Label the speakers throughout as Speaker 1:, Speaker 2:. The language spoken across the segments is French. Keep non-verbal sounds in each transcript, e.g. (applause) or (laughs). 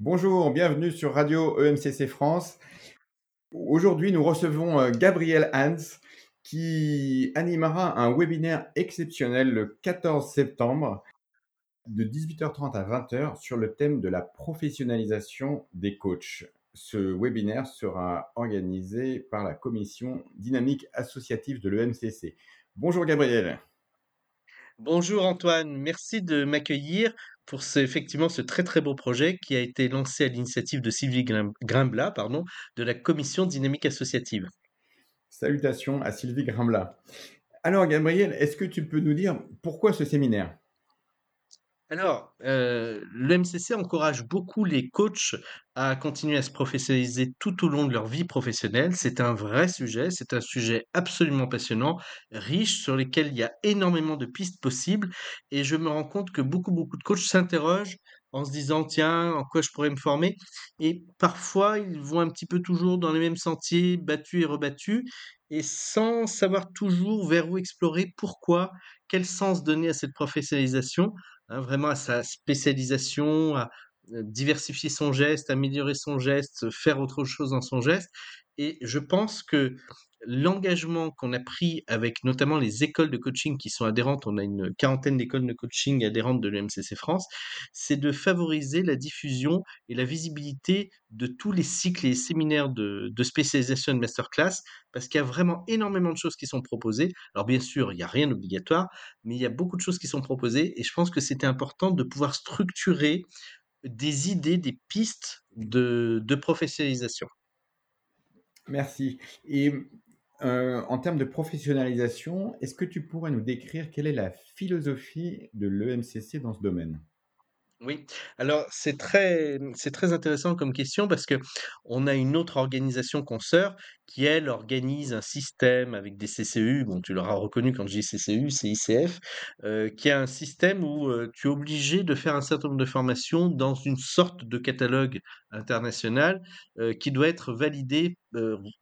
Speaker 1: Bonjour, bienvenue sur Radio EMCC France. Aujourd'hui, nous recevons euh, Gabriel Hans qui animera un webinaire exceptionnel le 14 septembre de 18h30 à 20h sur le thème de la professionnalisation des coachs. Ce webinaire sera organisé par la commission dynamique associative de l'EMCC. Bonjour Gabriel.
Speaker 2: Bonjour Antoine, merci de m'accueillir pour ce, effectivement ce très très beau projet qui a été lancé à l'initiative de Sylvie Grimblat pardon, de la commission dynamique associative.
Speaker 1: Salutations à Sylvie Grimblat. Alors Gabriel, est-ce que tu peux nous dire pourquoi ce séminaire?
Speaker 2: Alors, euh, le MCC encourage beaucoup les coachs à continuer à se professionnaliser tout au long de leur vie professionnelle. C'est un vrai sujet, c'est un sujet absolument passionnant, riche, sur lequel il y a énormément de pistes possibles. Et je me rends compte que beaucoup, beaucoup de coachs s'interrogent en se disant, tiens, en quoi je pourrais me former? Et parfois, ils vont un petit peu toujours dans les mêmes sentiers, battus et rebattus, et sans savoir toujours vers où explorer, pourquoi, quel sens donner à cette professionnalisation. Hein, vraiment à sa spécialisation, à diversifier son geste, améliorer son geste, faire autre chose dans son geste. Et je pense que l'engagement qu'on a pris avec notamment les écoles de coaching qui sont adhérentes, on a une quarantaine d'écoles de coaching adhérentes de l'EMCC France, c'est de favoriser la diffusion et la visibilité de tous les cycles et séminaires de, de spécialisation de masterclass, parce qu'il y a vraiment énormément de choses qui sont proposées. Alors bien sûr, il n'y a rien d'obligatoire, mais il y a beaucoup de choses qui sont proposées, et je pense que c'était important de pouvoir structurer des idées, des pistes de, professionnalisation.
Speaker 1: Merci. Euh, en termes de professionnalisation, est-ce que tu pourrais nous décrire quelle est la philosophie de l'EMCC dans ce domaine?
Speaker 2: Oui, alors c'est très, c'est très intéressant comme question parce que on a une autre organisation consoeur qui, elle, organise un système avec des CCU. Bon, tu l'auras reconnu quand je dis CCU, c'est ICF, euh, qui a un système où euh, tu es obligé de faire un certain nombre de formations dans une sorte de catalogue international euh, qui doit être validé,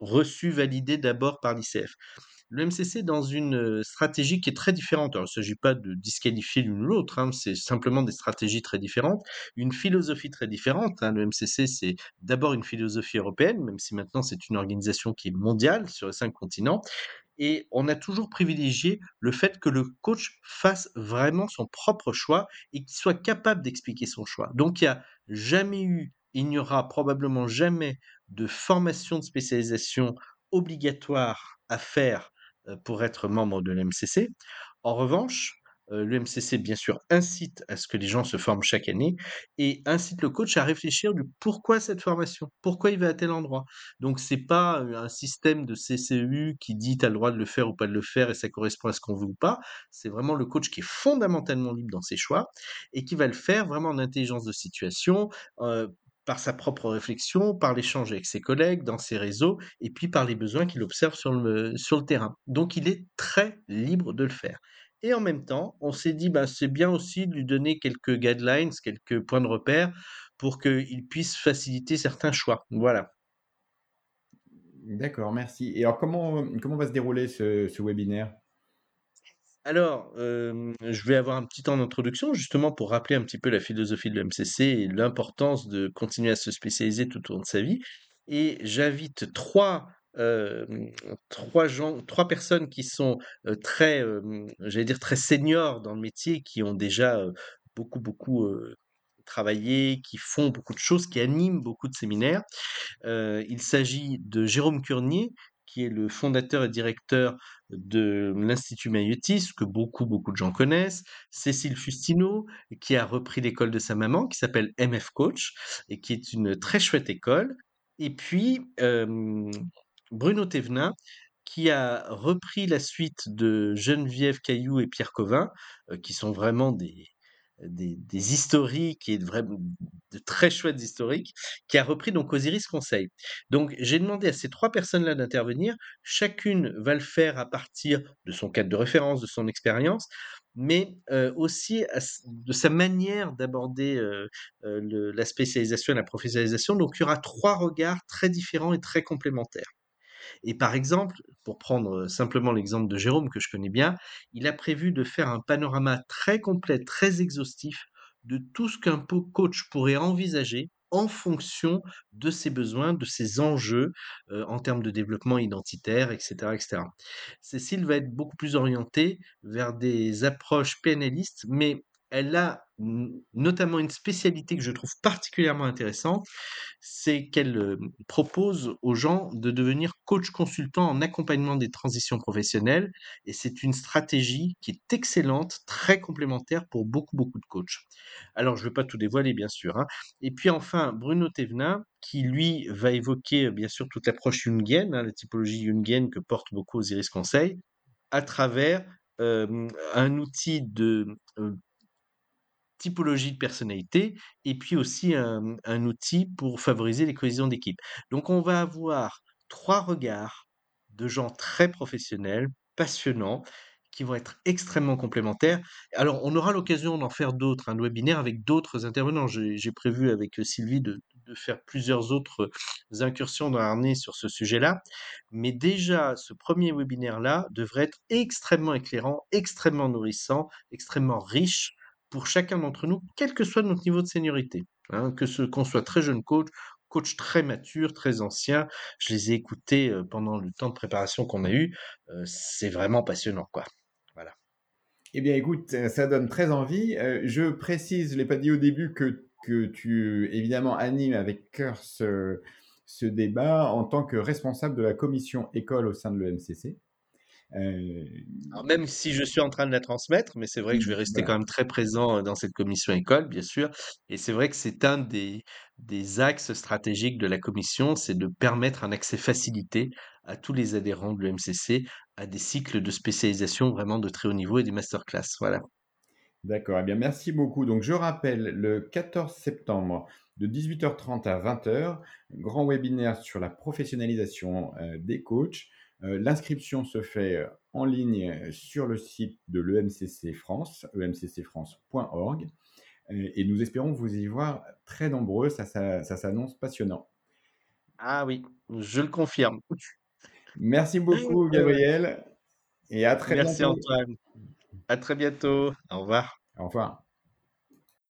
Speaker 2: reçu, validé d'abord par l'ICF le MCC dans une stratégie qui est très différente. Il ne s'agit pas de disqualifier l'une ou l'autre, hein, c'est simplement des stratégies très différentes, une philosophie très différente. Hein. Le MCC, c'est d'abord une philosophie européenne, même si maintenant c'est une organisation qui est mondiale sur les cinq continents. Et on a toujours privilégié le fait que le coach fasse vraiment son propre choix et qu'il soit capable d'expliquer son choix. Donc, il n'y a jamais eu, il n'y aura probablement jamais de formation de spécialisation obligatoire à faire pour être membre de l'MCC. En revanche, euh, l'UMCC, bien sûr, incite à ce que les gens se forment chaque année et incite le coach à réfléchir du pourquoi cette formation, pourquoi il va à tel endroit. Donc, c'est pas euh, un système de CCU qui dit tu as le droit de le faire ou pas de le faire et ça correspond à ce qu'on veut ou pas. C'est vraiment le coach qui est fondamentalement libre dans ses choix et qui va le faire vraiment en intelligence de situation, par sa propre réflexion, par l'échange avec ses collègues, dans ses réseaux, et puis par les besoins qu'il observe sur le, terrain. Donc il est très libre de le faire. Et en même temps, on s'est dit, bah, c'est bien aussi de lui donner quelques guidelines, quelques points de repère pour qu'il puisse faciliter certains choix. Voilà.
Speaker 1: D'accord, merci. Et alors, comment, comment va se dérouler ce webinaire?
Speaker 2: Alors, je vais avoir un petit temps d'introduction, justement pour rappeler un petit peu la philosophie de l'MCC et l'importance de continuer à se spécialiser tout au long de sa vie. Et j'invite trois, trois personnes qui sont très, j'allais dire très seniors dans le métier, qui ont déjà beaucoup, beaucoup travaillé, qui font beaucoup de choses, qui animent beaucoup de séminaires. il s'agit de Jérôme Curnier, qui est le fondateur et directeur de l'Institut Maïotis, que beaucoup, beaucoup de gens connaissent, Cécile Fustino, qui a repris l'école de sa maman, qui s'appelle MF Coach, et qui est une très chouette école, et puis Bruno Thévenin, qui a repris la suite de Geneviève Caillou et Pierre Covin, qui sont vraiment des, des, historiques et de, de très chouettes historiques, qui a repris donc Osiris Conseil. Donc j'ai demandé à ces trois personnes-là d'intervenir. Chacune va le faire à partir de son cadre de référence, de son expérience, mais euh, aussi de sa manière d'aborder euh, euh, la spécialisation et la professionnalisation. Donc il y aura trois regards très différents et très complémentaires. Et par exemple, pour prendre simplement l'exemple de Jérôme que je connais bien, il a prévu de faire un panorama très complet, très exhaustif de tout ce qu'un coach pourrait envisager en fonction de ses besoins, de ses enjeux, en termes de développement identitaire et cetera et cetera. Cécile va être beaucoup plus orientée vers des approches PNListes, mais elle a notamment une spécialité que je trouve particulièrement intéressante, c'est qu'elle, heu, propose aux gens de devenir coach consultant en accompagnement des transitions professionnelles et c'est une stratégie qui est excellente, très complémentaire pour beaucoup, beaucoup de coachs. Alors je ne vais pas tout dévoiler bien sûr, hein. Et puis enfin Bruno Thévenin qui lui va évoquer, bien sûr toute l'approche jungienne, hein, la typologie jungienne que porte beaucoup Osiris Conseil, à travers, hem, un outil de, typologie de personnalité et puis aussi un, outil pour favoriser les cohésions d'équipe. Donc on va avoir trois regards de gens très professionnels, passionnants, qui vont être extrêmement complémentaires. Alors on aura l'occasion d'en faire d'autres, un webinaire avec d'autres intervenants. J'ai prévu avec Sylvie de, de faire plusieurs autres incursions dans l'arnée sur ce sujet-là. Mais déjà, ce premier webinaire-là devrait être extrêmement éclairant, extrêmement nourrissant, extrêmement riche pour chacun d'entre nous, quel que soit notre niveau de seniorité. Hein, que ce qu'on soit très jeune coach, coach très mature, très ancien. Je les ai écoutés euh, pendant le temps de préparation qu'on a eu. Euh, c'est vraiment passionnant, quoi. Voilà.
Speaker 1: Eh bien, écoute, ça donne très envie. Euh, je précise, je l'ai pas dit au début, que, que tu évidemment animes avec cœur ce, ce débat en tant que responsable de la commission école au sein de l'EMCC.
Speaker 2: Euh, Alors même si je suis en train de la transmettre, mais c'est vrai que je vais rester
Speaker 1: voilà.
Speaker 2: quand même très présent dans cette commission école, bien sûr. Et c'est vrai que c'est un des, des axes stratégiques de la commission, c'est de permettre un accès facilité à tous les adhérents de l'EMCC à des cycles de spécialisation vraiment de très haut niveau et des masterclass. Voilà.
Speaker 1: D'accord. Eh bien, merci beaucoup. Donc, je rappelle, le 14 septembre, de 18h30 à 20h, grand webinaire sur la professionnalisation euh, des coachs. Euh, L'inscription se fait euh, en ligne sur le site de l'EMCC France, emccfrance.org. Euh, et nous espérons vous y voir très nombreux. Ça, ça, ça s'annonce passionnant.
Speaker 2: Ah oui, je le confirme.
Speaker 1: Merci beaucoup, (laughs) Gabriel. Et à très
Speaker 2: Merci
Speaker 1: bientôt.
Speaker 2: Antoine. À très bientôt. Au revoir.
Speaker 1: Au revoir.